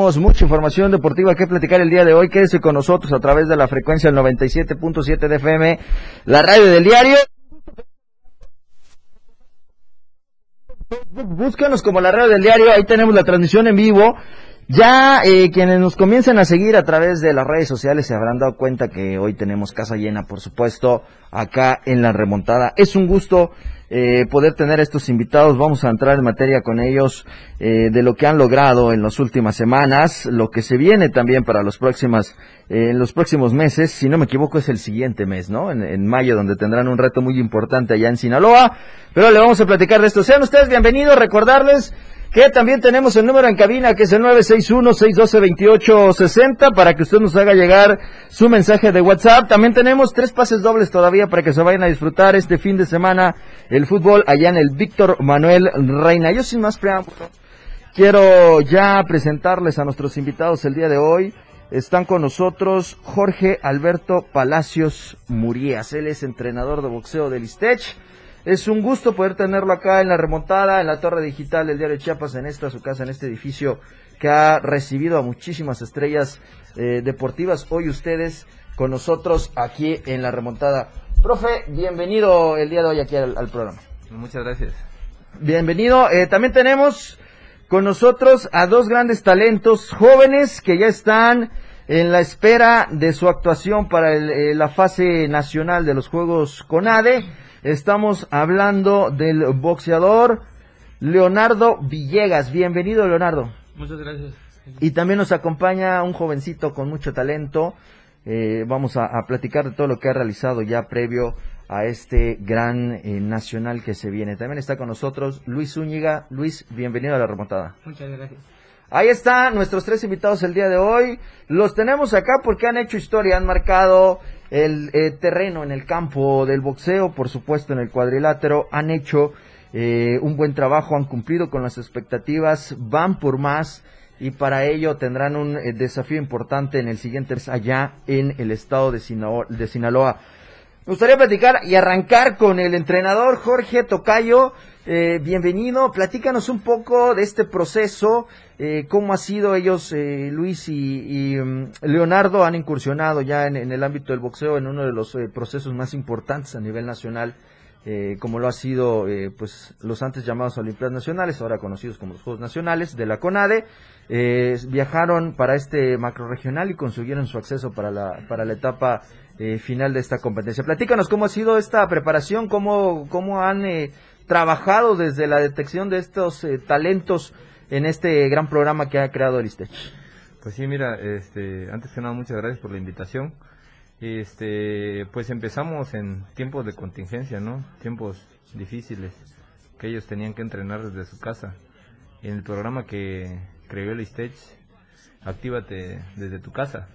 tenemos mucha información deportiva que platicar el día de hoy. Quédese con nosotros a través de la frecuencia del 97.7 de FM, la radio del diario. Búscanos como la radio del diario, ahí tenemos la transmisión en vivo. Ya eh, quienes nos comiencen a seguir a través de las redes sociales se habrán dado cuenta que hoy tenemos casa llena, por supuesto, acá en la remontada. Es un gusto eh, poder tener estos invitados. Vamos a entrar en materia con ellos eh, de lo que han logrado en las últimas semanas, lo que se viene también para los próximas, en los próximos meses. Si no me equivoco es el siguiente mes, ¿no? En, en mayo, donde tendrán un reto muy importante allá en Sinaloa. Pero le vamos a platicar de esto. Sean ustedes bienvenidos. Recordarles que también tenemos el número en cabina que es el 961-612-2860 para que usted nos haga llegar su mensaje de WhatsApp. También tenemos tres pases dobles todavía para que se vayan a disfrutar este fin de semana el fútbol allá en el Víctor Manuel Reina. Yo sin más preámbulo, quiero ya presentarles a nuestros invitados el día de hoy. Están con nosotros Jorge Alberto Palacios Murías. Él es entrenador de boxeo del Istech es un gusto poder tenerlo acá en la remontada, en la torre digital del diario Chiapas, en esta su casa, en este edificio que ha recibido a muchísimas estrellas eh, deportivas. Hoy ustedes con nosotros aquí en la remontada. Profe, bienvenido el día de hoy aquí al, programa. Muchas gracias. Bienvenido. Eh, también tenemos con nosotros a dos grandes talentos jóvenes que ya están en la espera de su actuación para eh, la fase nacional de los Juegos CONADE. Estamos hablando del boxeador Leonardo Villegas. Bienvenido, Leonardo. Muchas gracias. Y también nos acompaña un jovencito con mucho talento. Eh, vamos a, platicar de todo lo que ha realizado ya previo a este gran eh, nacional que se viene. También está con nosotros Luis Zúñiga. Luis, bienvenido a la remontada. Muchas gracias. Ahí están nuestros tres invitados el día de hoy. Los tenemos acá porque han hecho historia, han marcado el eh, terreno en el campo del boxeo, por supuesto en el cuadrilátero, han hecho eh, un buen trabajo, han cumplido con las expectativas, van por más y para ello tendrán un eh, desafío importante en el siguiente allá en el estado de. De Sinaloa. Me gustaría platicar y arrancar con el entrenador Jorge Tocayo. Eh, bienvenido, platícanos un poco de este proceso, eh, cómo ha sido ellos, eh, Luis y, mm, Leonardo, han incursionado ya en, el ámbito del boxeo en uno de los procesos más importantes a nivel nacional, como lo ha sido pues los antes llamados Olimpiadas Nacionales, ahora conocidos como los Juegos Nacionales de la CONADE. viajaron para este macro regional y consiguieron su acceso para la, para la etapa final de esta competencia. Platícanos cómo ha sido esta preparación, cómo, cómo han trabajado desde la detección de estos eh, talentos en este gran programa que ha creado el ISTECH? Pues sí, mira, este, antes que nada muchas gracias por la invitación. Este, pues empezamos en tiempos de contingencia, ¿no? Tiempos difíciles que ellos tenían que entrenar desde su casa. En el programa que creó el ISTECH, actívate desde tu casa.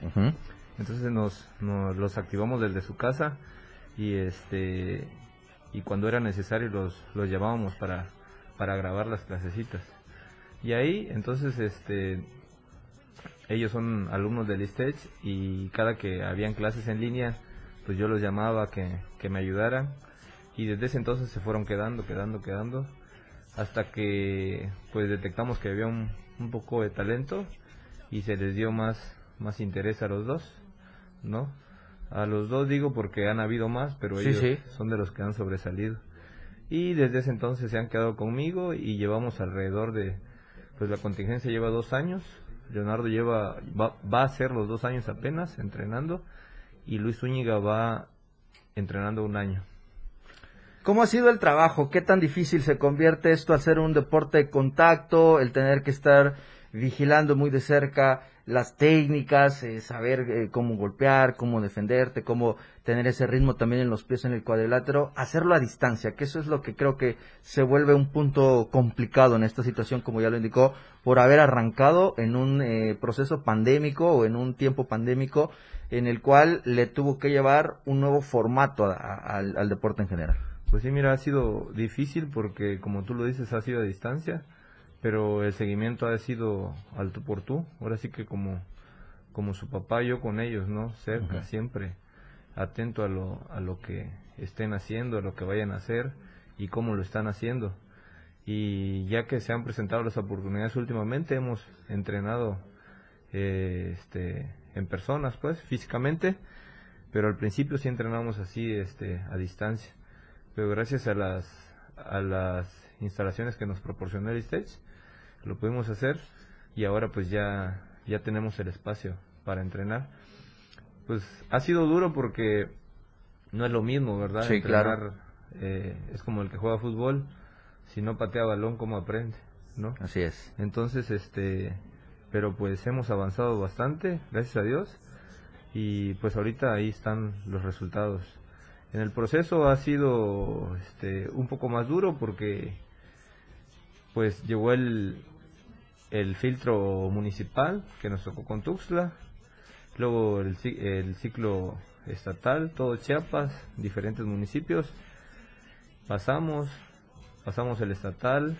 Entonces nos, nos los activamos desde su casa y este y cuando era necesario los, los llamábamos para, para grabar las clasecitas. Y ahí, entonces, este, ellos son alumnos del ISTECH y cada que habían clases en línea, pues yo los llamaba que, que me ayudaran y desde ese entonces se fueron quedando, quedando, quedando, hasta que pues detectamos que había un, un poco de talento y se les dio más, más interés a los dos, ¿no? A los dos digo porque han habido más, pero ellos son de los que han sobresalido. Y desde ese entonces se han quedado conmigo y llevamos alrededor de, pues la contingencia lleva dos años, Leonardo lleva, va, va a ser los dos años apenas entrenando y Luis Zúñiga va entrenando un año. ¿Cómo ha sido el trabajo? ¿Qué tan difícil se convierte esto a ser un deporte de contacto, el tener que estar vigilando muy de cerca las técnicas, eh, saber eh, cómo golpear, cómo defenderte, cómo tener ese ritmo también en los pies en el cuadrilátero, hacerlo a distancia, que eso es lo que creo que se vuelve un punto complicado en esta situación, como ya lo indicó, por haber arrancado en un eh, proceso pandémico o en un tiempo pandémico en el cual le tuvo que llevar un nuevo formato al deporte en general. Pues sí, mira, ha sido difícil porque, como tú lo dices, ha sido a distancia pero el seguimiento ha sido al tú por tú, ahora sí que como, como su papá yo con ellos, ¿no? Cerca, siempre atento a lo, a lo que estén haciendo, a lo que vayan a hacer y cómo lo están haciendo. Y ya que se han presentado las oportunidades últimamente, hemos entrenado eh, este, en personas, pues, físicamente, pero al principio sí entrenamos así, este, a distancia. Pero gracias a las, a las instalaciones que nos proporcionó el stage, lo pudimos hacer y ahora pues ya, ya tenemos el espacio para entrenar. Pues ha sido duro porque no es lo mismo, ¿verdad? Sí, claro. Eh, es como el que juega fútbol, si no patea balón, ¿cómo aprende? ¿No? Así es. Entonces, este, pero pues hemos avanzado bastante, gracias a Dios, y pues ahorita ahí están los resultados. En el proceso ha sido este, un poco más duro porque pues llegó el, el filtro municipal que nos tocó con Tuxtla, luego el, el ciclo estatal, todo Chiapas, diferentes municipios, pasamos, pasamos el estatal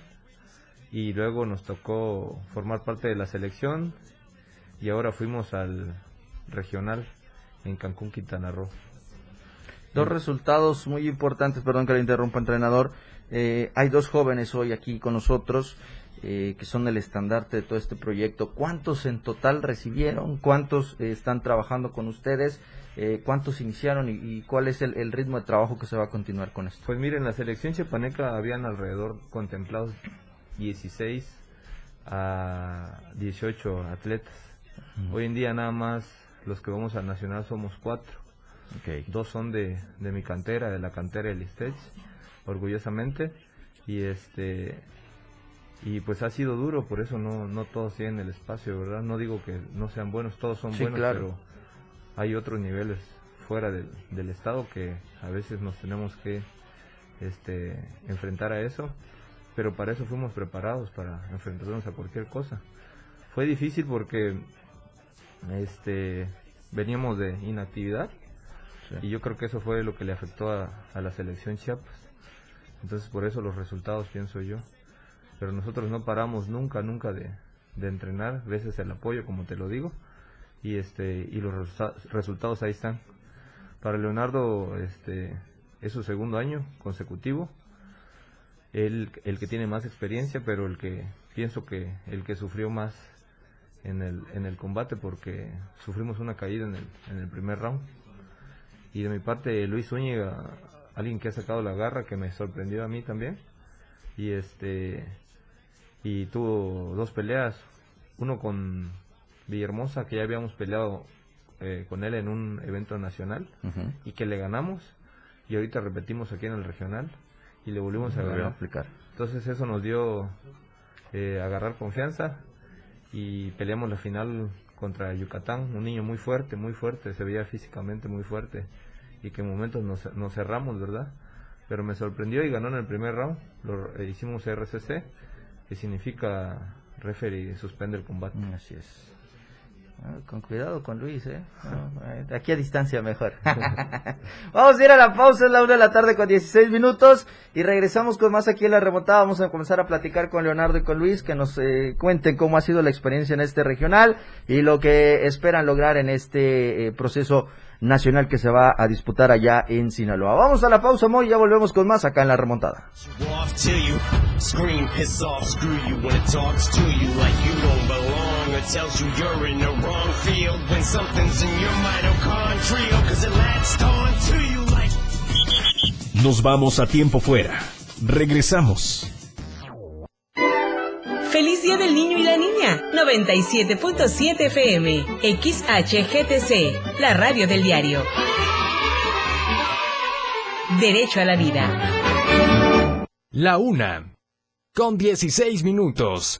y luego nos tocó formar parte de la selección y ahora fuimos al regional en Cancún, Quintana Roo. Dos resultados muy importantes, perdón que le interrumpa, entrenador. Eh, hay dos jóvenes hoy aquí con nosotros eh, que son el estandarte de todo este proyecto. ¿Cuántos en total recibieron? ¿Cuántos eh, están trabajando con ustedes? ¿Cuántos iniciaron y, cuál es el, ritmo de trabajo que se va a continuar con esto? Pues miren, la selección chiapaneca habían alrededor contemplados 16 a 18 atletas. Hoy en día nada más los que vamos al nacional somos cuatro. Dos son de, de mi cantera, de la cantera del Istech, orgullosamente. Y este y pues ha sido duro, por eso no, no todos tienen el espacio, ¿verdad? No digo que no sean buenos, todos son buenos, pero hay otros niveles fuera del, del estado que a veces nos tenemos que este, enfrentar a eso, pero para eso fuimos preparados, para enfrentarnos a cualquier cosa. Fue difícil porque este, veníamos de inactividad y yo creo que eso fue lo que le afectó a, a la selección Chiapas. Entonces por eso los resultados pienso yo pero nosotros no paramos nunca, nunca de, entrenar, veces el apoyo, como te lo digo, y este y los resultados ahí están. Para Leonardo, este es su segundo año consecutivo, él el que tiene más experiencia, pero el que pienso que el que sufrió más en el, en el combate porque sufrimos una caída en el, en el primer round. Y de mi parte, Luis Zúñiga, alguien que ha sacado la garra, que me sorprendió a mí también. Y este y tuvo dos peleas, uno con Villahermosa, que ya habíamos peleado eh, con él en un evento nacional y que le ganamos, y ahorita repetimos aquí en el regional y le volvimos a ganar. aplicar. Entonces eso nos dio eh, agarrar confianza y peleamos la final contra Yucatán, un niño muy fuerte, muy fuerte, se veía físicamente muy fuerte y que en momentos nos, nos cerramos, ¿verdad? Pero me sorprendió y ganó en el primer round, lo eh, hicimos RCC que significa referee suspende el combate. Así es. Con cuidado con Luis, ¿eh? eh aquí a distancia mejor. Vamos a ir a la pausa, es la una de la tarde con 16 minutos y regresamos con más aquí en la remontada. Vamos a comenzar a platicar con Leonardo y con Luis que nos eh, cuenten cómo ha sido la experiencia en este regional y lo que esperan lograr en este eh, proceso nacional que se va a disputar allá en Sinaloa. Vamos a la pausa, Moy, ya volvemos con más acá en la remontada. Nos vamos a tiempo fuera. Regresamos. Feliz Día del Niño y la Niña. 97.7 FM. XHGTC. La radio del diario. Derecho a la vida. La una. Con 16 minutos.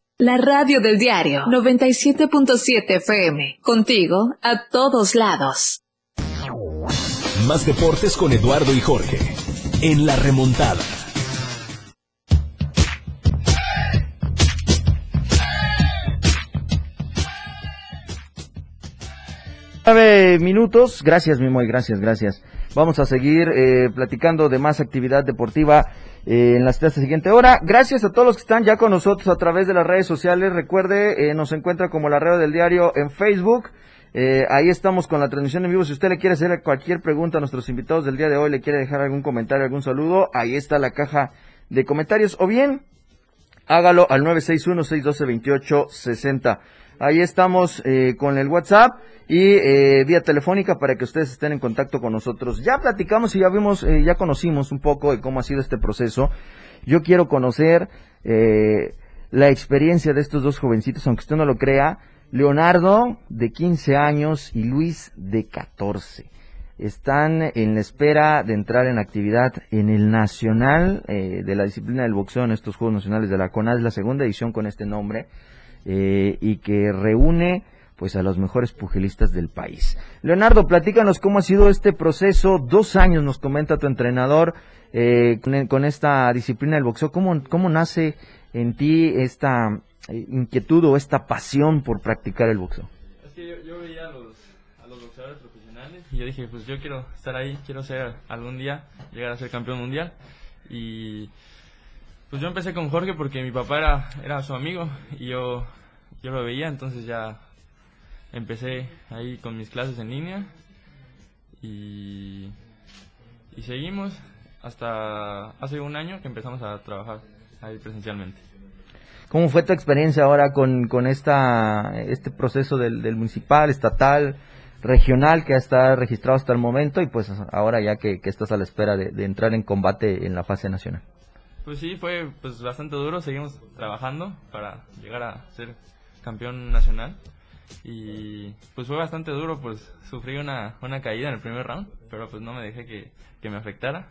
La radio del diario 97.7 FM. Contigo a todos lados. Más deportes con Eduardo y Jorge. En la remontada. Nueve minutos. Gracias, Mimoy. Gracias, gracias. Vamos a seguir eh, platicando de más actividad deportiva eh, en la siguiente hora. Gracias a todos los que están ya con nosotros a través de las redes sociales. Recuerde, eh, nos encuentra como la red del diario en Facebook. Eh, ahí estamos con la transmisión en vivo. Si usted le quiere hacer cualquier pregunta a nuestros invitados del día de hoy, le quiere dejar algún comentario, algún saludo, ahí está la caja de comentarios. O bien, hágalo al 961-612-2860. Ahí estamos eh, con el WhatsApp y eh, vía telefónica para que ustedes estén en contacto con nosotros. Ya platicamos y ya vimos, eh, ya conocimos un poco de cómo ha sido este proceso. Yo quiero conocer la experiencia de estos dos jovencitos, aunque usted no lo crea. Leonardo, de 15 años, y Luis, de 14. Están en la espera de entrar en actividad en el Nacional de la disciplina del boxeo en estos Juegos Nacionales de la CONAD, la segunda edición con este nombre. Eh, y que reúne pues a los mejores pugilistas del país. Leonardo, platícanos cómo ha sido este proceso, dos años nos comenta tu entrenador eh, con, esta disciplina del boxeo, ¿cómo, cómo nace en ti esta eh, inquietud o esta pasión por practicar el boxeo? Es que yo, veía a los, a los boxeadores profesionales y yo dije, pues yo quiero estar ahí, quiero ser algún día, llegar a ser campeón mundial y pues yo empecé con Jorge porque mi papá era, era su amigo y yo, yo lo veía, entonces ya empecé ahí con mis clases en línea y, y seguimos hasta hace un año que empezamos a trabajar ahí presencialmente. ¿Cómo fue tu experiencia ahora con, con esta, este proceso del, del municipal, estatal, regional que está registrado hasta el momento y pues ahora ya que, que estás a la espera de, de entrar en combate en la fase nacional? Pues sí, fue pues bastante duro, seguimos trabajando para llegar a ser campeón nacional y pues fue bastante duro, pues sufrí una, una caída en el primer round, pero pues no me dejé que, me afectara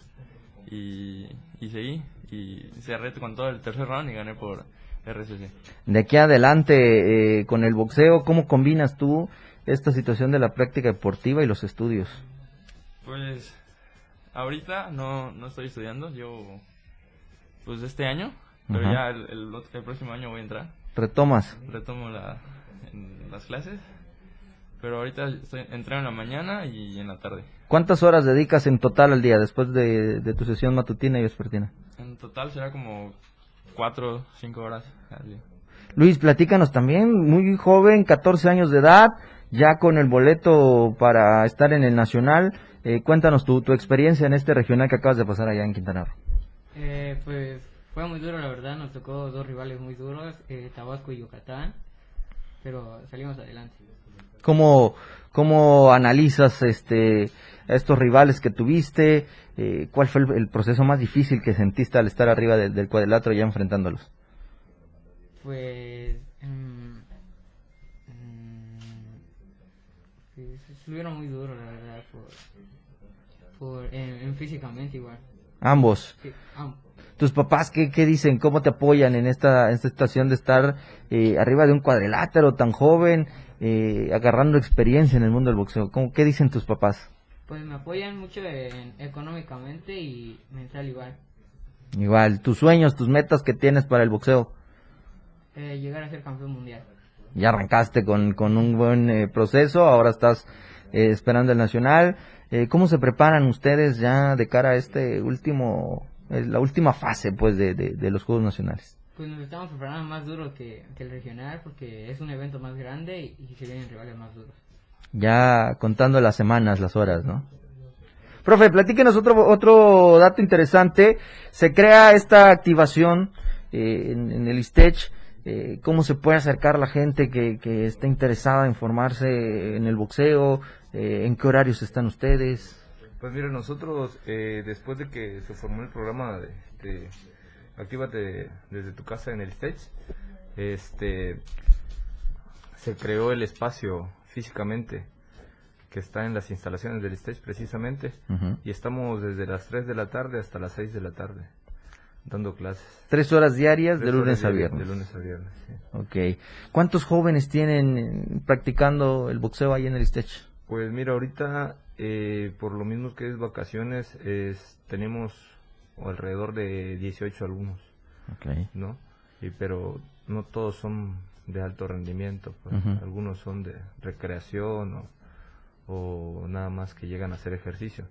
y, y seguí y cerré con todo el tercer round y gané por RCC. De aquí adelante, eh, con el boxeo, ¿cómo combinas tú esta situación de la práctica deportiva y los estudios? Pues ahorita no, no estoy estudiando, yo pues este año, pero ya el, el, próximo año voy a entrar. ¿Retomas? Retomo la, las clases, pero ahorita estoy, entreno en la mañana y en la tarde. ¿Cuántas horas dedicas en total al día después de, tu sesión matutina y vespertina? En total será como cuatro, cinco horas al día. Luis, platícanos también, muy joven, 14 años de edad, ya con el boleto para estar en el Nacional. Eh, cuéntanos tu, tu experiencia en este regional que acabas de pasar allá en Quintana Roo. Eh, pues fue muy duro, la verdad. Nos tocó dos rivales muy duros, eh, Tabasco y Yucatán, pero salimos adelante. ¿Cómo, cómo analizas este, estos rivales que tuviste? Eh, ¿Cuál fue el, proceso más difícil que sentiste al estar arriba del cuadrilátero ya enfrentándolos? Pues, mm, mm, estuvieron muy duros, la verdad, por, en físicamente igual. Ambos. ¿Tus papás qué, qué dicen? ¿Cómo te apoyan en esta, esta situación de estar eh, arriba de un cuadrilátero tan joven, eh, agarrando experiencia en el mundo del boxeo? ¿Cómo, ¿Qué dicen tus papás? Pues me apoyan mucho económicamente y mental igual. Igual, tus sueños, tus metas que tienes para el boxeo. Eh, llegar a ser campeón mundial. Ya arrancaste con, con un buen proceso, ahora estás esperando el nacional. Eh, ¿Cómo se preparan ustedes ya de cara a este último, eh, la última fase pues de, de, los Juegos Nacionales? Pues nos estamos preparando más duro que, que el regional porque es un evento más grande y, y se vienen rivales más duros. Ya contando las semanas, las horas, ¿no? Profe, platíquenos otro, otro dato interesante. Se crea esta activación eh, en, en el ISTECH. Eh, ¿Cómo se puede acercar la gente que, que está interesada en formarse en el boxeo? Eh, ¿En qué horarios están ustedes? Pues mira, nosotros eh, después de que se formó el programa de, de Actívate desde tu casa en el stage, este, se creó el espacio físicamente que está en las instalaciones del stage precisamente y estamos desde las 3 de la tarde hasta las 6 de la tarde dando clases. Tres horas diarias de lunes a viernes. De lunes a viernes, sí. Ok. ¿Cuántos jóvenes tienen eh, practicando el boxeo ahí en el ISTECH? Pues mira, ahorita eh, por lo mismo que es vacaciones, es, tenemos alrededor de 18 alumnos, Ok. ¿no? Y, pero no todos son de alto rendimiento, pues. Algunos son de recreación o, o nada más que llegan a hacer ejercicio.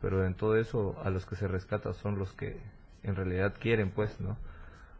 Pero en todo eso, a los que se rescata son los que en realidad quieren, pues, ¿no?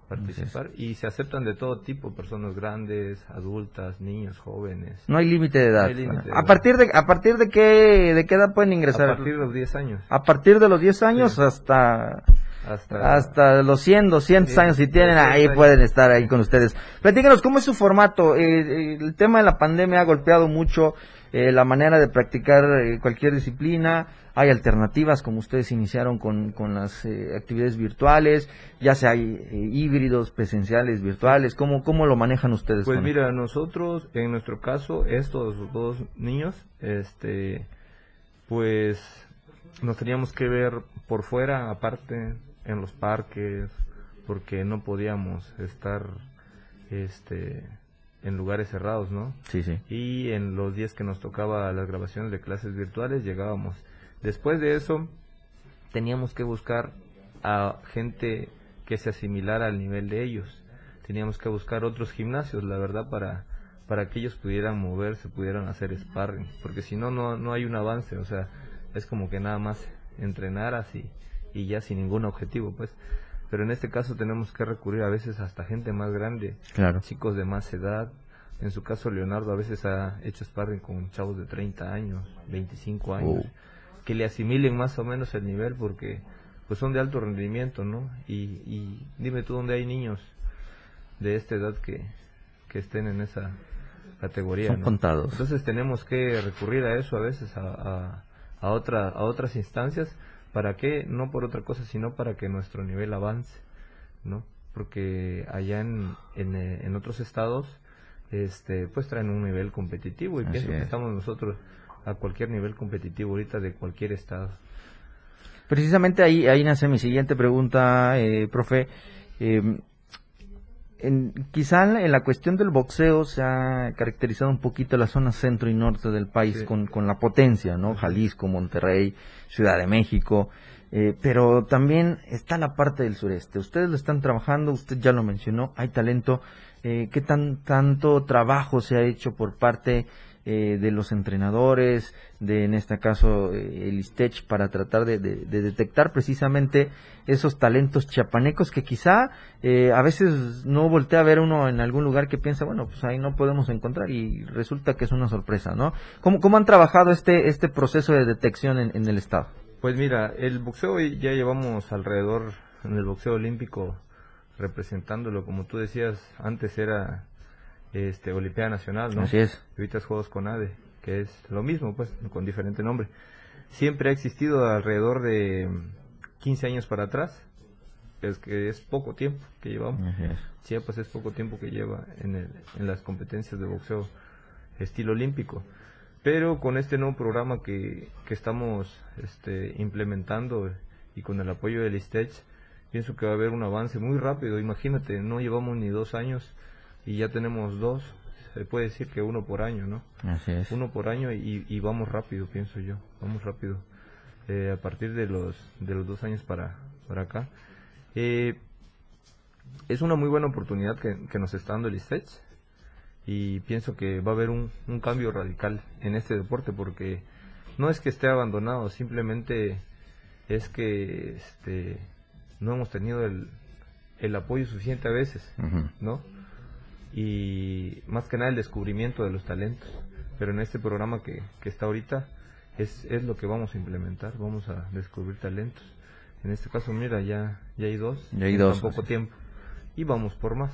Participar. Y se aceptan de todo tipo, personas grandes, adultas, niños, jóvenes. No hay límite de edad. No hay límite de ¿A partir de a partir de qué de qué edad pueden ingresar? A partir de los 10 años. A partir de los 10 años Sí. hasta Hasta, hasta los 100, 200 Sí, años si tienen 200 ahí años. pueden estar ahí con ustedes. Platíquenos cómo es su formato. Eh, eh, el tema de la pandemia ha golpeado mucho eh, la manera de practicar eh, cualquier disciplina. Hay alternativas como ustedes iniciaron con, con las eh, actividades virtuales, ya sea hay eh, híbridos, presenciales, virtuales. ¿Cómo, cómo lo manejan ustedes? Pues mira, nosotros, en nuestro caso, estos dos niños, este, pues nos teníamos que ver por fuera, aparte, en los parques, porque no podíamos estar, este, en lugares cerrados, ¿no? Sí, sí. y en los días que nos tocaba las grabaciones de clases virtuales llegábamos. Después de eso teníamos que buscar a gente que se asimilara al nivel de ellos. Teníamos que buscar otros gimnasios, la verdad, para para que ellos pudieran moverse, pudieran hacer sparring, porque si no, no no hay un avance, o sea, es como que nada más entrenar así y ya sin ningún objetivo, pues. Pero en este caso tenemos que recurrir a veces hasta gente más grande, Claro. chicos de más edad. En su caso, Leonardo a veces ha hecho sparring con chavos de 30 años, 25 años, Oh. Que le asimilen más o menos el nivel porque pues son de alto rendimiento, ¿no? Y, y dime tú dónde hay niños de esta edad que, que estén en esa categoría, Son ¿no? contados. Entonces tenemos que recurrir a eso a veces, a, a, a, otra, a otras instancias, ¿para qué? No por otra cosa, sino para que nuestro nivel avance, ¿no? Porque allá en, en, eh, en otros estados, este, pues traen un nivel competitivo y Así pienso que es. estamos nosotros a cualquier nivel competitivo ahorita de cualquier estado. Precisamente ahí, ahí nace mi siguiente pregunta, eh, profe. Eh, en, quizá en la- cuestión del boxeo se ha caracterizado un poquito la zona centro y norte del país Sí. con, con la potencia, ¿no? Jalisco, Monterrey, Ciudad de México, eh, pero también está la parte del sureste. Ustedes lo están trabajando, usted ya lo mencionó, hay talento. Eh, ¿Qué tan tanto trabajo se ha hecho por parte eh, de los entrenadores, de en este caso eh, el ISTECH, para tratar de, de- de detectar precisamente esos talentos chiapanecos que quizá eh, a veces no voltea a ver uno en algún lugar que piensa, bueno, pues ahí no podemos encontrar y resulta que es una sorpresa, ¿no? ¿Cómo, cómo han trabajado este, este proceso de detección en, en el Estado? Pues mira, el boxeo ya llevamos alrededor en el boxeo olímpico representándolo, como tú decías, antes era este Olimpiada Nacional, ¿no? Así es. Ahorita es Juegos con ADE, que es lo mismo, pues, con diferente nombre. Siempre ha existido alrededor de 15 años para atrás, es que es poco tiempo que llevamos. Así es. Chiapas es poco tiempo que lleva en, el- en las competencias de boxeo estilo olímpico. Pero con este nuevo programa que, que estamos este, implementando y con el apoyo del ISTECH, pienso que va a haber un avance muy rápido. Imagínate, no llevamos ni dos años y ya tenemos dos. Se puede decir que uno por año, ¿no? Así es. Uno por año y, y vamos rápido, pienso yo. Vamos rápido. Eh, a partir de los, de los dos años para, para acá. Eh, es una muy buena oportunidad que, que nos está dando el ISTECH y pienso que va a haber un, un cambio radical en este deporte porque no es que esté abandonado, simplemente es que este, no hemos tenido el, el apoyo suficiente a veces. ¿no? Y más que nada el descubrimiento de los talentos. Pero en este programa que, que está ahorita es, es lo que vamos a implementar, vamos a descubrir talentos. En este caso, mira, ya, ya hay dos, Ya hay en dos, tan poco así. tiempo. Y vamos por más.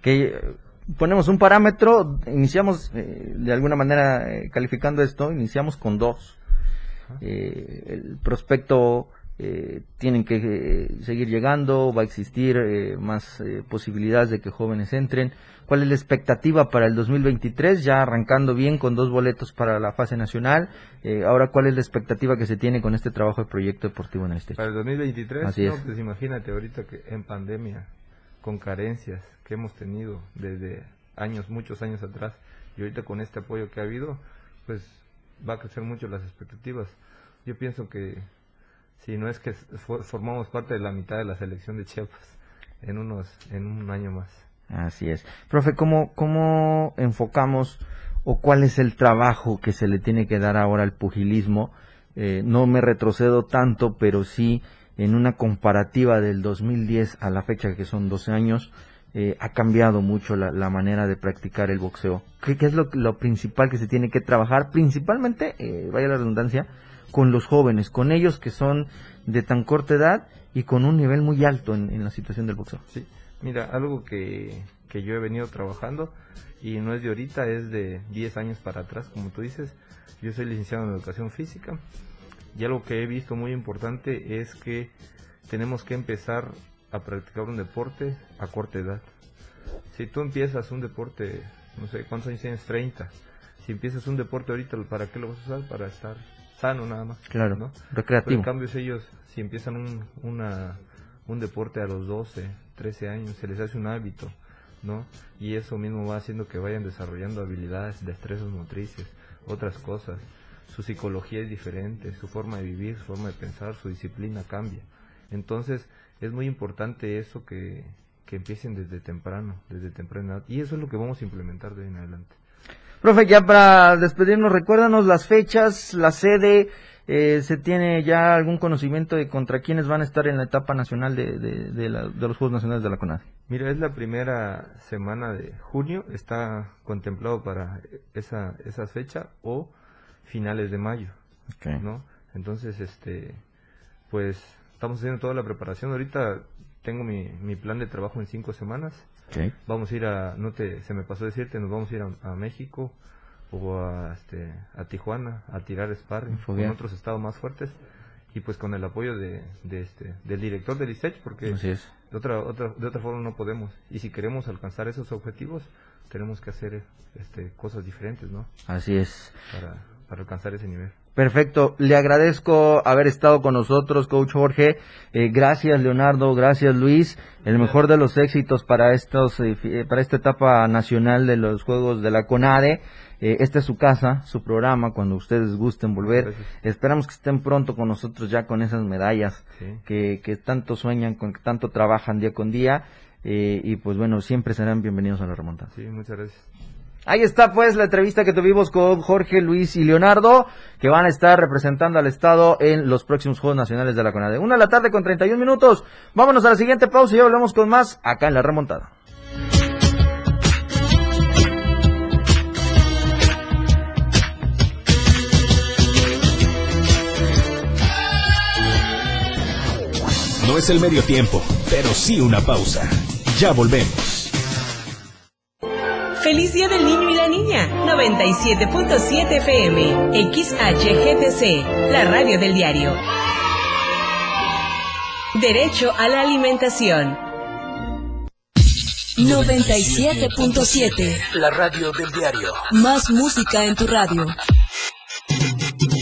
que eh, ponemos un parámetro, iniciamos eh, de alguna manera eh, calificando esto, iniciamos con dos. Eh, el prospecto eh, tienen que eh, seguir llegando, va a existir eh, más eh, posibilidades de que jóvenes entren. ¿Cuál es la expectativa para el 2023? Ya arrancando bien con dos boletos para la fase nacional. Ahora, ¿cuál es la expectativa que se tiene con este trabajo de proyecto deportivo en el Estecho? Para el 2023, Así no, es. pues imagínate ahorita que en pandemia, con carencias que hemos tenido desde años, muchos años atrás, y ahorita con este apoyo que ha habido, pues va a crecer mucho las expectativas. Yo pienso que si no es que for- formamos parte de la mitad de la selección de Chiapas en unos, en un año más. Así es. Profe, ¿cómo, ¿cómo enfocamos o cuál es el trabajo que se le tiene que dar ahora al pugilismo? Eh, no me retrocedo tanto, pero sí en una comparativa del 2010 a la fecha, que son 12 años, eh, ha cambiado mucho la, la manera de practicar el boxeo. ¿Qué, qué es lo, lo principal que se tiene que trabajar? Principalmente, eh, vaya la redundancia, con los jóvenes, con ellos que son de tan corta edad y con un nivel muy alto en, la situación del boxeo. Sí, mira, algo que, que yo he venido trabajando y no es de ahorita, es de 10 años para atrás, como tú dices. Yo soy licenciado en educación física y algo que he visto muy importante es que tenemos que empezar a practicar un deporte a corta edad. Si tú empiezas un deporte, no sé, ¿cuántos años tienes? 30. Si empiezas un deporte ahorita, ¿para qué lo vas a usar? Para estar sano nada más. Claro, ¿no? Pero recreativo. en cambio, si ellos, si empiezan un, una, un deporte a los 12, 13 años, se les hace un hábito, ¿no? Y eso mismo va haciendo que vayan desarrollando habilidades, destrezas motrices, otras cosas. Su psicología es diferente, su forma de vivir, su forma de pensar, su disciplina cambia. Entonces, es muy importante eso que, que empiecen desde temprano, desde temprana edad. Y eso es lo que vamos a implementar de ahí en adelante. Profe, ya para despedirnos, recuérdanos las fechas, la sede, eh, ¿se tiene ya algún conocimiento de contra quiénes van a estar en la etapa nacional de, de, de la- de los Juegos Nacionales de la CONADE? Mira, es la primera semana de junio, está contemplado para esa, esa fecha o finales de mayo, ¿no? Entonces, este, pues estamos haciendo toda la preparación. Ahorita tengo mi, mi plan de trabajo en cinco semanas. Vamos a ir a, no te, se me pasó decirte, nos vamos a ir a, a México o a, este, a Tijuana a tirar sparring con Foguear. otros estados más fuertes y pues con el apoyo de, de este, del director del ISECH porque es. de otra, otra, de otra forma no podemos. Y si queremos alcanzar esos objetivos, tenemos que hacer este, cosas diferentes, ¿no? Así es. Para, para alcanzar ese nivel. Perfecto, le agradezco haber estado con nosotros, coach Jorge. Eh, gracias, Leonardo, gracias, Luis. El mejor de los éxitos para estos, eh, eh, para esta etapa nacional de los Juegos de la CONADE. Eh, esta es su casa, su programa, cuando ustedes gusten volver. Gracias. Esperamos que estén pronto con nosotros ya con esas medallas Sí. que, que tanto sueñan, con que tanto trabajan día con día. Eh, y pues bueno, siempre serán bienvenidos a la remontada. Sí, muchas gracias. Ahí está pues la entrevista que tuvimos con Jorge, Luis y Leonardo, que van a estar representando al Estado en los próximos Juegos Nacionales de la CONADE. Una de la tarde con 31 minutos. Vámonos a la siguiente pausa y ya volvemos con más acá en la remontada. No es el medio tiempo, pero sí una pausa. Ya volvemos. Feliz Día del Niño y la Niña. 97.7 FM. XHGTC. La radio del diario. Derecho a la alimentación. 97.7. La radio del diario. Más música en tu radio.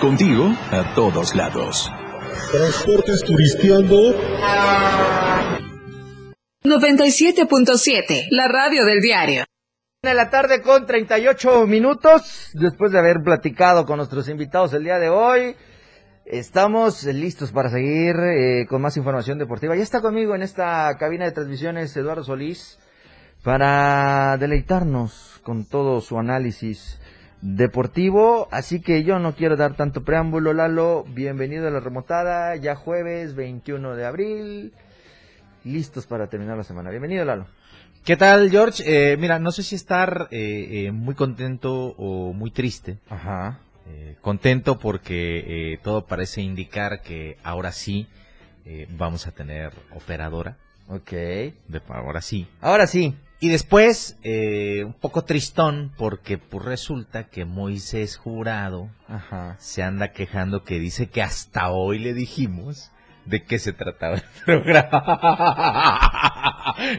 Contigo a todos lados. Transportes turisteando. 97.7, la radio del diario. de la tarde con 38 minutos. Después de haber platicado con nuestros invitados el día de hoy, estamos listos para seguir eh, con más información deportiva. Ya está conmigo en esta cabina de transmisiones Eduardo Solís para deleitarnos con todo su análisis deportivo. Así que yo no quiero dar tanto preámbulo, Lalo. Bienvenido a la remontada. Ya jueves 21 de abril. Listos para terminar la semana. Bienvenido, Lalo. ¿Qué tal, George? Eh, mira, no sé si estar eh, eh, muy contento o muy triste. Ajá. Eh, contento porque todo parece indicar que ahora sí vamos a tener operadora. Ok. De, ahora sí. Ahora sí. Y después, eh, un poco tristón porque pues resulta que Moisés Jurado Ajá. se anda quejando que dice que hasta hoy le dijimos de qué se trataba el programa.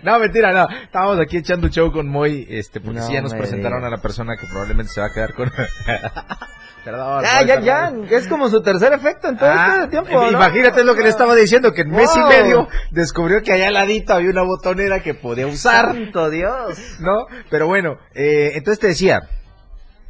no, mentira, no. Estábamos aquí echando show con Moy, este, porque No sí ya nos presentaron digas. a la persona que probablemente se va a quedar con... Perdón. Ya, ya, ya. Es como su tercer efecto en todo Ah, este tiempo. ¿no? Imagínate lo que le estaba diciendo, que en mes y Wow. medio descubrió que allá al ladito había una botonera que podía usar. Santo Dios. ¿no? Pero bueno, eh, entonces te decía,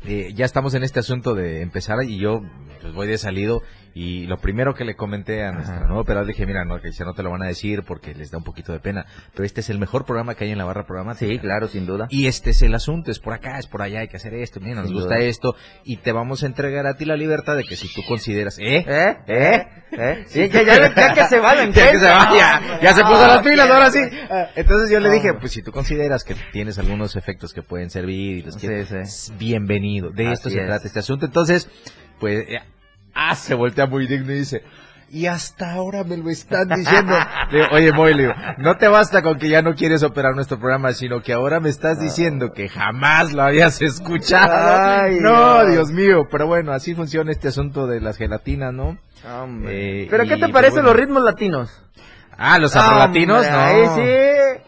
eh, ya estamos en este asunto de empezar y yo pues voy de salido y lo primero que le comenté a nuestra nueva operadora dije, mira, no, que ya no te lo van a decir porque les da un poquito de pena, pero este es el mejor programa que hay en la barra programática. Sí, claro, sin duda. Y este es el asunto, es por acá, es por allá, hay que hacer esto, mira, nos Sin gusta duda. esto y te vamos a entregar a ti la libertad de que si tú consideras, ¿eh? ¿Eh? ¿Eh? ¿Eh? Sí, ya, ya, ya que se va la Ya que se va, ya, ya se puso las pilas, ahora sí. Entonces yo le dije, pues si tú consideras que tienes algunos efectos que pueden servir y los Sí, quieres, sí. bienvenido. De esto se es. trata este asunto. Entonces, pues, eh, ah, se voltea muy digno y dice, y hasta ahora me lo están diciendo. Le digo, Oye, Moy, le digo, no te basta con que ya no quieres operar nuestro programa, sino que ahora me estás diciendo que jamás lo habías escuchado. Ay, no, Dios. Dios mío, pero bueno, así funciona este asunto de las gelatinas, ¿no? Hombre. Eh, ¿Pero y, qué te pues, parecen bueno. los ritmos latinos? Ah, los afrolatinos, no. Ahí sí.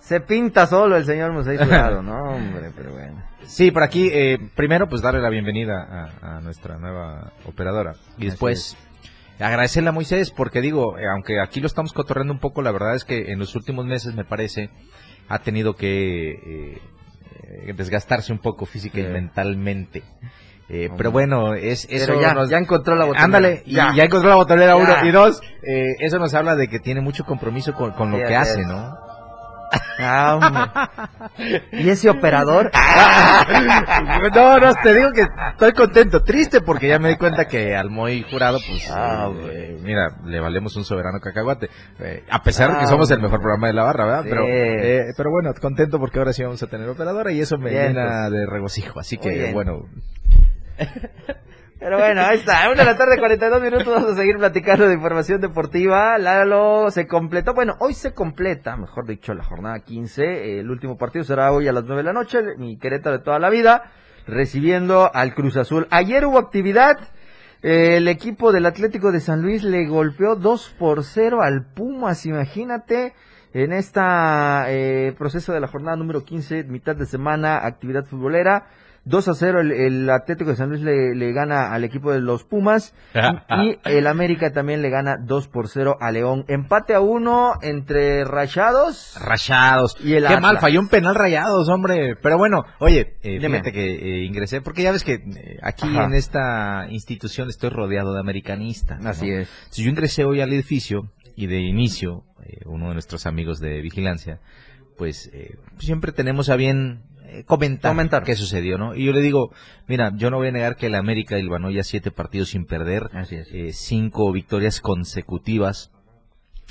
Se pinta solo el señor Moisés Jurado, no, hombre, pero bueno. Sí, por aquí, eh, primero pues darle la bienvenida a, a nuestra nueva operadora. Y después agradecerle a Moisés porque digo, eh, aunque aquí lo estamos cotorreando un poco, la verdad es que en los últimos meses me parece ha tenido que eh, eh, desgastarse un poco física y mentalmente. Eh, pero bueno, es eso ya, nos- ya encontró la botonera. Ándale, y Ya. ya, encontró la botonera Ya. uno y dos. eh, eso nos habla de que tiene mucho compromiso con, con lo que hace. ¿no? Ah. ¿Y ese operador? no, no, te digo que estoy contento, triste porque ya me di cuenta que al Moy jurado, pues, Ah, eh, mira, le valemos un soberano cacahuate. Eh, a pesar de que Ah, somos el mejor programa de la barra, ¿verdad? Sí. Pero, eh, pero bueno, contento porque ahora sí vamos a tener operadora y eso me Bien, llena de regocijo. Así Muy que, bueno, Pero bueno, ahí está. Una de la tarde, 42 minutos. Vamos a seguir platicando de información deportiva. Lalo se completó. Bueno, hoy se completa, mejor dicho, la jornada 15. El último partido será hoy a las 9 de la noche. Mi Querétaro de toda la vida. Recibiendo al Cruz Azul. Ayer hubo actividad. Eh, El equipo del Atlético de San Luis le golpeó 2 por 0 al Pumas. Imagínate. En este proceso de la jornada número 15, mitad de semana, actividad futbolera. 2 a 0 el, el Atlético de San Luis le, le gana al equipo de los Pumas y el América también le gana 2 por 0 a León. Empate a uno entre Rayados. Rayados. Y el Qué mal, falló un penal rayados, hombre. Pero bueno, oye, eh, fíjate que eh, ingresé, porque ya ves que eh, aquí Ajá. en esta institución estoy rodeado de americanistas. ¿no? Así es. Entonces, yo ingresé hoy al edificio y de inicio, eh, uno de nuestros amigos de vigilancia, pues eh, siempre tenemos a bien comentar, Comentar. qué sucedió, ¿no? Y yo le digo, mira, yo no voy a negar que el América hilvanó ya siete partidos sin perder, Así es. eh, cinco victorias consecutivas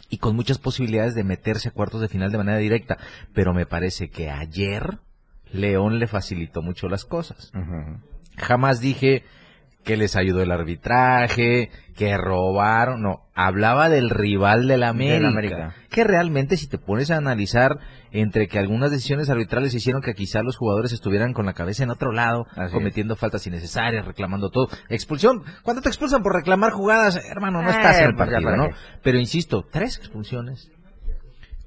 y con muchas posibilidades de meterse a cuartos de final de manera directa. Pero me parece que ayer León le facilitó mucho las cosas. Jamás dije que les ayudó el arbitraje, que robaron, no, hablaba del rival del América, Del América. que realmente si te pones a analizar entre que algunas decisiones arbitrales hicieron que quizá los jugadores estuvieran con la cabeza en otro lado, Así cometiendo faltas innecesarias, reclamando todo, expulsión, cuando te expulsan por reclamar jugadas, hermano, no estás Eh, en el pues ya partido, ¿no? Pero insisto, tres expulsiones,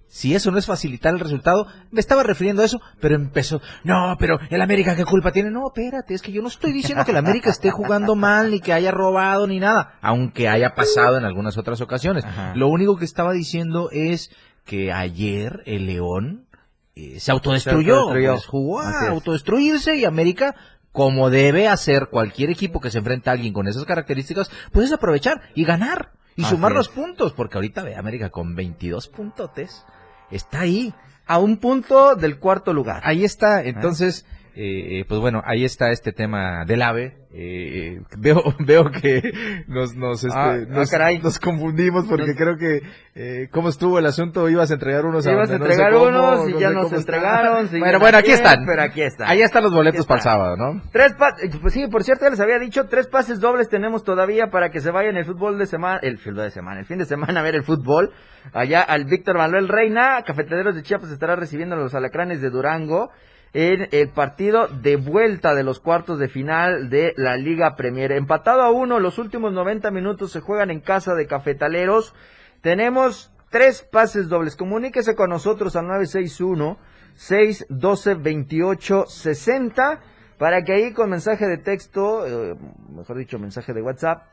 si eso no es facilitar el resultado, me estaba refiriendo a eso, pero empezó, no, pero el América qué culpa tiene, no, espérate, es que yo no estoy diciendo que el América esté jugando mal, ni que haya robado, ni nada, aunque haya pasado en algunas otras ocasiones. Ajá. Lo único que estaba diciendo es que ayer el León eh, se autodestruyó, Se autodestruyó. pues, jugó a es. autodestruirse y América como debe hacer cualquier equipo que se enfrenta a alguien con esas características, puedes aprovechar y ganar y Así sumar es. los puntos, porque ahorita ve América con 22 puntotes, está ahí, A un punto del cuarto lugar. ahí está, entonces, eh, pues bueno, ahí está este tema del AVE, eh, veo, veo que nos, nos, este, Ah, ah, nos, nos confundimos porque Nos- creo que, eh, ¿cómo estuvo el asunto? Ibas a entregar unos a Ibas a donde no sé entregar cómo, unos y no ya nos entregaron, siguen Bueno, bueno, aquí están. pero aquí están. Ahí están los boletos para el sábado, ¿no? Tres pases, pues sí, por cierto, ya les había dicho, tres pases dobles tenemos todavía para que se vayan el fútbol de semana, el fútbol de semana, el fin de semana a ver el fútbol. Allá al Víctor Manuel Reina, Cafeteros de Chiapas estará recibiendo a los alacranes de Durango en el partido de vuelta de los cuartos de final de la Liga Premier. Empatado a uno, los últimos 90 minutos se juegan en casa de Cafetaleros. Tenemos tres pases dobles. Comuníquese con nosotros al 961 612 28 60 para que ahí con mensaje de texto, eh, mejor dicho, mensaje de WhatsApp,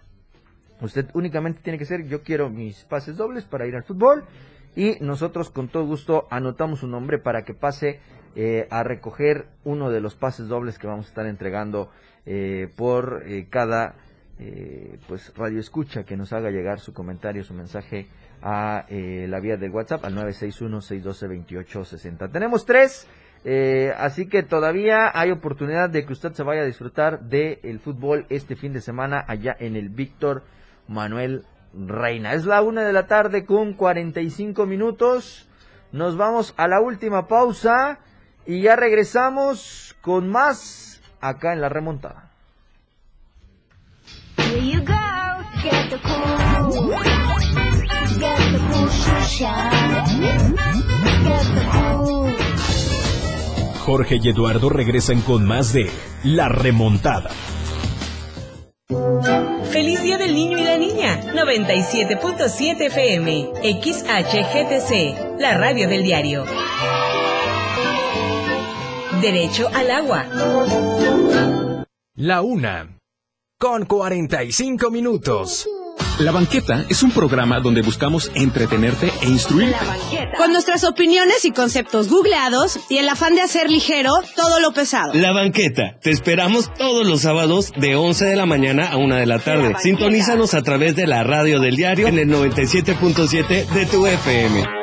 usted únicamente tiene que ser yo quiero mis pases dobles para ir al fútbol y nosotros con todo gusto anotamos su nombre para que pase eh, a recoger uno de los pases dobles que vamos a estar entregando eh, por eh, cada eh, pues radio escucha que nos haga llegar su comentario, su mensaje a la vía del WhatsApp al 961-612-2860. Tenemos tres, así que todavía hay oportunidad de que usted se vaya a disfrutar del fútbol este fin de semana allá en el Víctor Manuel Reina. Es la una de la tarde con 45 minutos. Nos vamos a la última pausa y ya regresamos con más acá en la remontada. Here you go, get the cool, get the cool shine, get the cool. Jorge y Eduardo regresan con más de La Remontada. Feliz Día del Niño y la Niña. 97.7 FM. XHGTC. La radio del diario. Derecho al agua. La una. Con 45 minutos. La Banqueta es un programa donde buscamos entretenerte e instruirte. Con nuestras opiniones y conceptos googleados y el afán de hacer ligero todo lo pesado. La banqueta. Te esperamos todos los sábados de 11 de la mañana a 1 de la tarde. Sintonízanos a través de la radio del diario en el 97.7 de tu FM.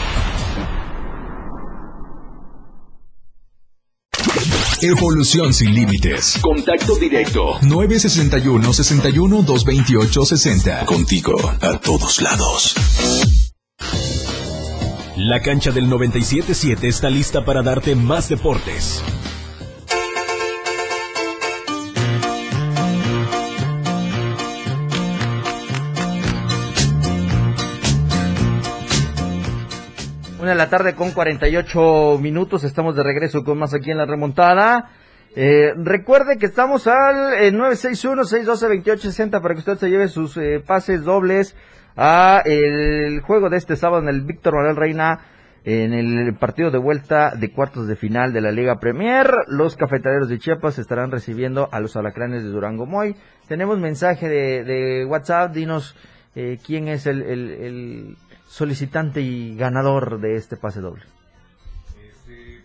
Evolución sin límites. Contacto directo. 961 61 228 60. Contigo a todos lados. La cancha del 977 está lista para darte más deportes. De la tarde con 48 minutos, estamos de regreso con más aquí en la remontada. Eh, recuerde que estamos al eh, 961-612-2860 para que usted se lleve sus eh, pases dobles a el juego de este sábado en el Víctor Manuel Reina en el partido de vuelta de cuartos de final de la Liga Premier. Los cafetaleros de Chiapas estarán recibiendo a los alacranes de Durango Moy. Tenemos mensaje de, WhatsApp, dinos eh, quién es el solicitante y ganador de este pase doble.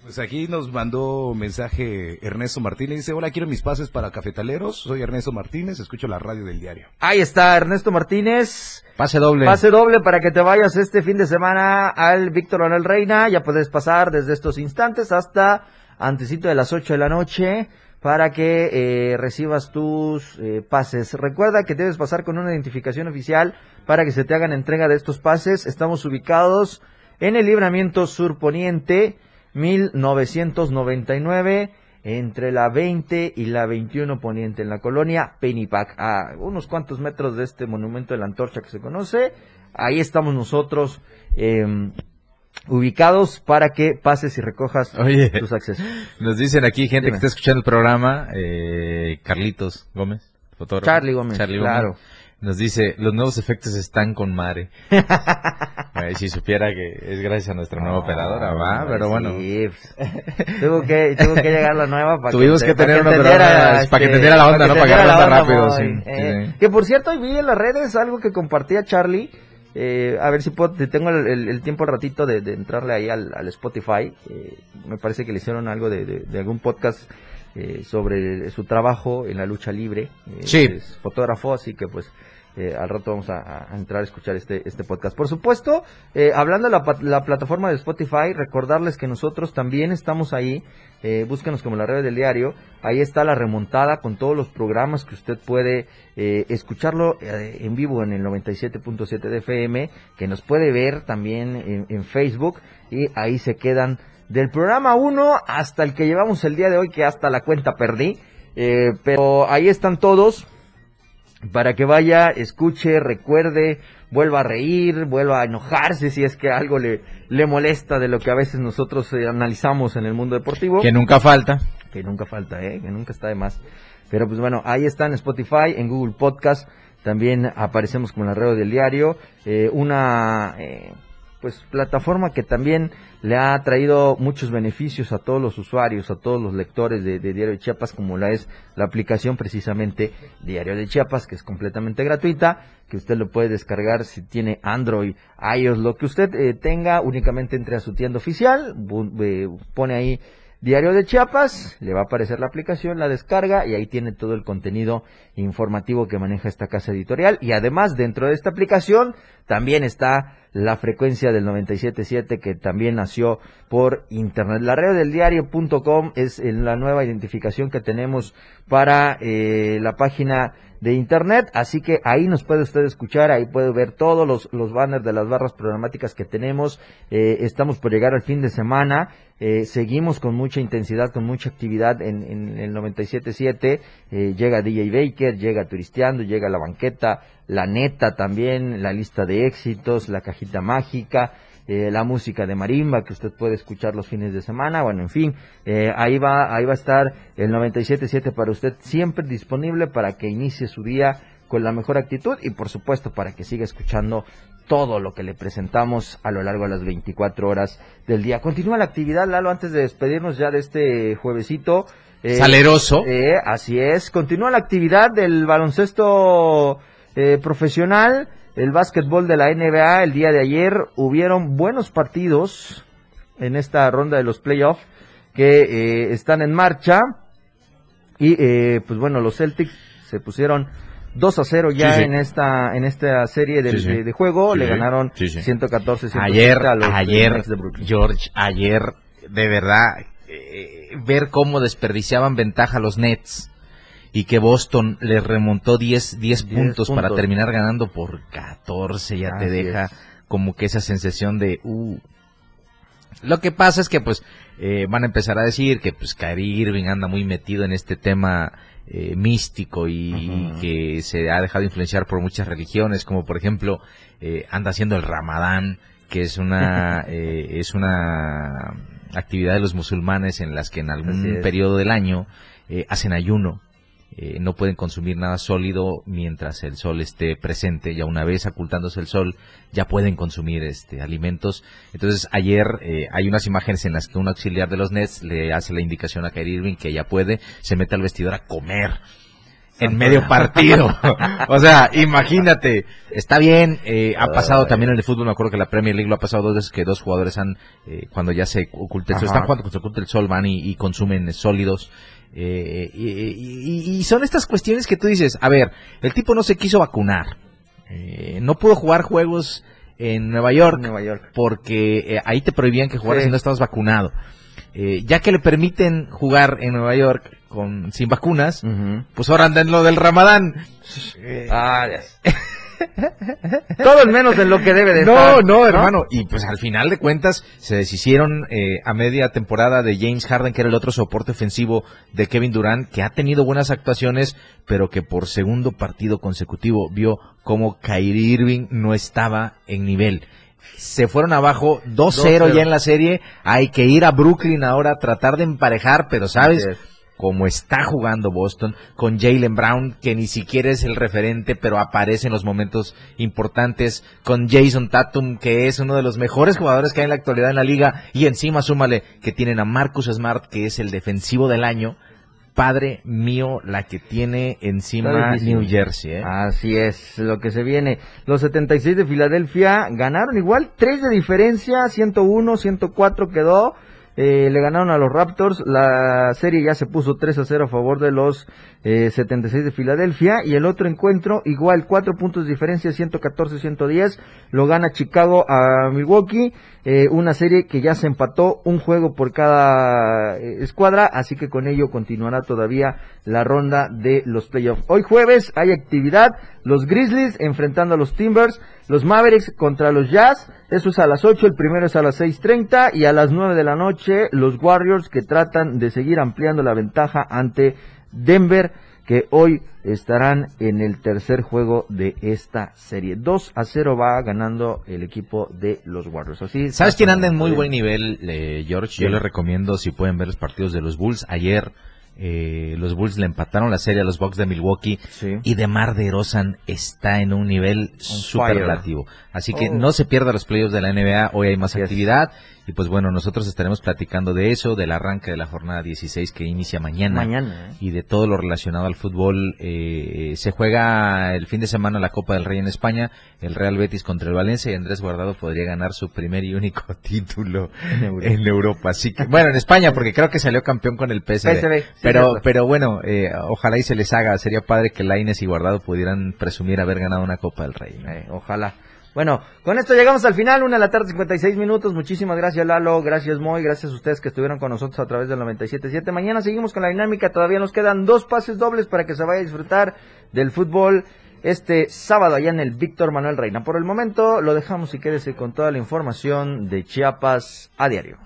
Pues aquí nos mandó mensaje Ernesto Martínez. Dice, hola, quiero mis pases para cafetaleros. Soy Ernesto Martínez, escucho la radio del diario. Ahí está Ernesto Martínez. Pase doble. Pase doble para que te vayas este fin de semana al Víctor Manuel Reina. Ya puedes pasar desde estos instantes hasta antesito de las 8 de la noche para que eh, recibas tus eh, pases. Recuerda que debes pasar con una identificación oficial para que se te hagan entrega de estos pases. Estamos ubicados en el libramiento surponiente 1999 entre la 20 y la 21 poniente en la colonia Penipac, a unos cuantos metros de este monumento de la antorcha que se conoce. Ahí estamos nosotros eh, ubicados para que pases y recojas Oye, tus accesos. nos dicen aquí gente Dime. que está escuchando el programa, eh, Carlitos Gómez, fotógrafo. Charlie Gómez, claro. Nos dice, los nuevos efectos están con Mare. Ay, si supiera que es gracias a nuestra nueva operadora, va, pero bueno. Sí, pues, tuvo que, tuvo que llegar la nueva para Tuvimos que tener una operadora para que entendiera la onda, ¿no? Para que rápido, sí. Eh, sí. Que por cierto, hoy vi en las redes algo que compartía Charlie. Eh, a ver si puedo, si tengo el, el- el tiempo al ratito de, de entrarle ahí al, al Spotify. eh, me parece que le hicieron algo de, de- de algún podcast eh, sobre su trabajo en la lucha libre. Eh, Sí. Es fotógrafo, así que pues eh, al rato vamos a, entrar a escuchar este, este podcast. Por supuesto, eh, hablando de la, la plataforma de Spotify, recordarles que nosotros también estamos ahí. Eh, búsquenos como la red del diario. Ahí está la remontada con todos los programas que usted puede eh, escucharlo en vivo en el 97.7 de FM, que nos puede ver también en, en Facebook y ahí se quedan del programa 1 hasta el que llevamos el día de hoy, que hasta la cuenta perdí. Pero ahí están todos para que vaya, escuche, recuerde, vuelva a reír, vuelva a enojarse si es que algo le, le molesta de lo que a veces nosotros eh, analizamos en el mundo deportivo. Que nunca falta. Que nunca falta, ¿eh? que nunca está de más. Pero pues bueno, ahí está en Spotify, en Google Podcast, también aparecemos como la red del diario, eh, una eh, pues plataforma que también le ha traído muchos beneficios a todos los usuarios, a todos los lectores de, Diario de Chiapas, como la es la aplicación precisamente Diario de Chiapas, que es completamente gratuita, que usted lo puede descargar si tiene Android, iOS, lo que usted eh, tenga, únicamente entre a su tienda oficial, eh, pone ahí Diario de Chiapas, le va a aparecer la aplicación, la descarga y ahí tiene todo el contenido informativo que maneja esta casa editorial. Y además, dentro de esta aplicación también está la frecuencia del 97.7 que también nació por internet. La red del diario.com es eh, la nueva identificación que tenemos para eh, la página de internet, así que ahí nos puede usted escuchar, ahí puede ver todos los, los banners de las barras programáticas que tenemos, Eh, estamos por llegar al fin de semana, eh, seguimos con mucha intensidad, con mucha actividad en, en el 97.7, eh, llega DJ Baker, llega Turisteando, llega La Banqueta, La Neta también, la lista de éxitos, la cajita mágica, eh, la música de marimba que usted puede escuchar los fines de semana, bueno, en fin, eh, ahí va, ahí va a estar el 97.7 para usted siempre disponible para que inicie su día con la mejor actitud y por supuesto para que siga escuchando todo lo que le presentamos a lo largo de las 24 horas del día. Continúa la actividad, Lalo, antes de despedirnos ya de este juevesito. eh, Saleroso. eh, así es, continúa la actividad del baloncesto eh, profesional, el básquetbol de la NBA. El día de ayer hubieron buenos partidos en esta ronda de los playoffs que eh, están en marcha. Y eh, pues bueno, los Celtics se pusieron 2 a 0 ya Sí, sí. en esta en esta serie de, Sí, sí. de- de juego. Le ganaron Sí, sí. 114 Ayer, a los ayer, de Brooklyn. George, ayer, de verdad, eh, ver cómo desperdiciaban ventaja los Nets y que Boston les remontó 10, 10 puntos, para terminar ganando por 14, ya te deja como que esa sensación de, uh. Lo que pasa es que pues eh, van a empezar a decir que pues Kyrie Irving anda muy metido en este tema eh, místico y, que se ha dejado influenciar por muchas religiones, como por ejemplo eh, anda haciendo el Ramadán, que es una eh, es una actividad de los musulmanes en las que en algún periodo del año eh, hacen ayuno. Eh, no pueden consumir nada sólido mientras el sol esté presente. Ya una vez ocultándose el sol, ya pueden consumir este alimentos. Entonces ayer eh, hay unas imágenes en las que un auxiliar de los Nets le hace la indicación a Kyrie Irving que ya puede, se mete al vestidor a comer en medio partido. o sea, imagínate, está bien, eh, ha pasado también en el fútbol, me acuerdo que la Premier League lo ha pasado dos veces que dos jugadores han, eh, cuando ya se oculta el sol, Ajá. están jugando cuando se oculta el sol, van y, y consumen sólidos. Eh, y, y- y son estas cuestiones que tú dices, a ver, el tipo no se quiso vacunar, eh, no pudo jugar juegos en Nueva York, Nueva York. porque eh, ahí te prohibían que jugaras Sí. si no estabas vacunado. Eh, ya que le permiten jugar en Nueva York con sin vacunas, pues ahora anda en lo del Ramadán. Ah, ya. Todo en menos en lo que debe de No, estar. no, hermano. Y pues al final de cuentas se deshicieron eh, a media temporada de James Harden, que era el otro soporte ofensivo de Kevin Durant, que ha tenido buenas actuaciones, pero que por segundo partido consecutivo vio como Kyrie Irving no estaba en nivel. Se fueron abajo 2-0 2-0. ya en la serie. Hay que ir a Brooklyn ahora a tratar de emparejar, pero sabes. Como está jugando Boston, con Jalen Brown, que ni siquiera es el referente, pero aparece en los momentos importantes, con Jason Tatum, que es uno de los mejores jugadores que hay en la actualidad en la liga, y encima súmale que tienen a Marcus Smart, que es el defensivo del año. Padre mío, la que tiene encima. New Jersey, ¿eh? Así es, lo que se viene. Los 76 de Filadelfia ganaron igual, 3 de diferencia, 101, 104 quedó. Eh, le ganaron a los Raptors. La serie ya se puso 3 a 0 a favor de los eh, 76 de Filadelfia. Y el otro encuentro, igual, 4 puntos de diferencia, 114-110. Lo gana Chicago a Milwaukee. Eh, una serie que ya se empató, un juego por cada eh, escuadra. Así que con ello continuará todavía la ronda de los playoffs. Hoy jueves hay actividad. Los Grizzlies enfrentando a los Timbers. Los Mavericks contra los Jazz. Eso es a las 8. El primero es a las 6.30. Y a las 9 de la noche los Warriors que tratan de seguir ampliando la ventaja ante Denver. Que hoy estarán en el tercer juego de esta serie. 2 a 0 va ganando el equipo de los Warriors. Así ¿Sabes quién anda en muy Bien. buen nivel, eh, George? Yo ¿Quién? les recomiendo si pueden ver los partidos de los Bulls. Ayer eh, los Bulls le empataron la serie a los Bucks de Milwaukee y DeMar DeRozan está en un nivel superlativo. Así que Oh. no se pierda los playoffs de la NBA. Hoy hay más actividad. Y pues bueno, nosotros estaremos platicando de eso, del arranque de la jornada 16 que inicia mañana. Mañana, ¿eh? Y de todo lo relacionado al fútbol. Eh, se juega el fin de semana la Copa del Rey en España. El Real Betis contra el Valencia y Andrés Guardado podría ganar su primer y único título En Europa. en Europa. Así que, bueno, en España, porque creo que salió campeón con el PSV. PSV, sí, pero, pero bueno, eh, ojalá y se les haga. Sería padre que Laines y Guardado pudieran presumir haber ganado una Copa del Rey. ¿no? Eh, ojalá. Bueno, con esto llegamos al final, una de la tarde, 56 minutos. Muchísimas gracias Lalo, gracias Moy, gracias a ustedes que estuvieron con nosotros a través del 97.7. Mañana seguimos con la dinámica, todavía nos quedan dos pases dobles para que se vaya a disfrutar del fútbol este sábado allá en el Víctor Manuel Reina. Por el momento lo dejamos y quédese con toda la información de Chiapas a diario.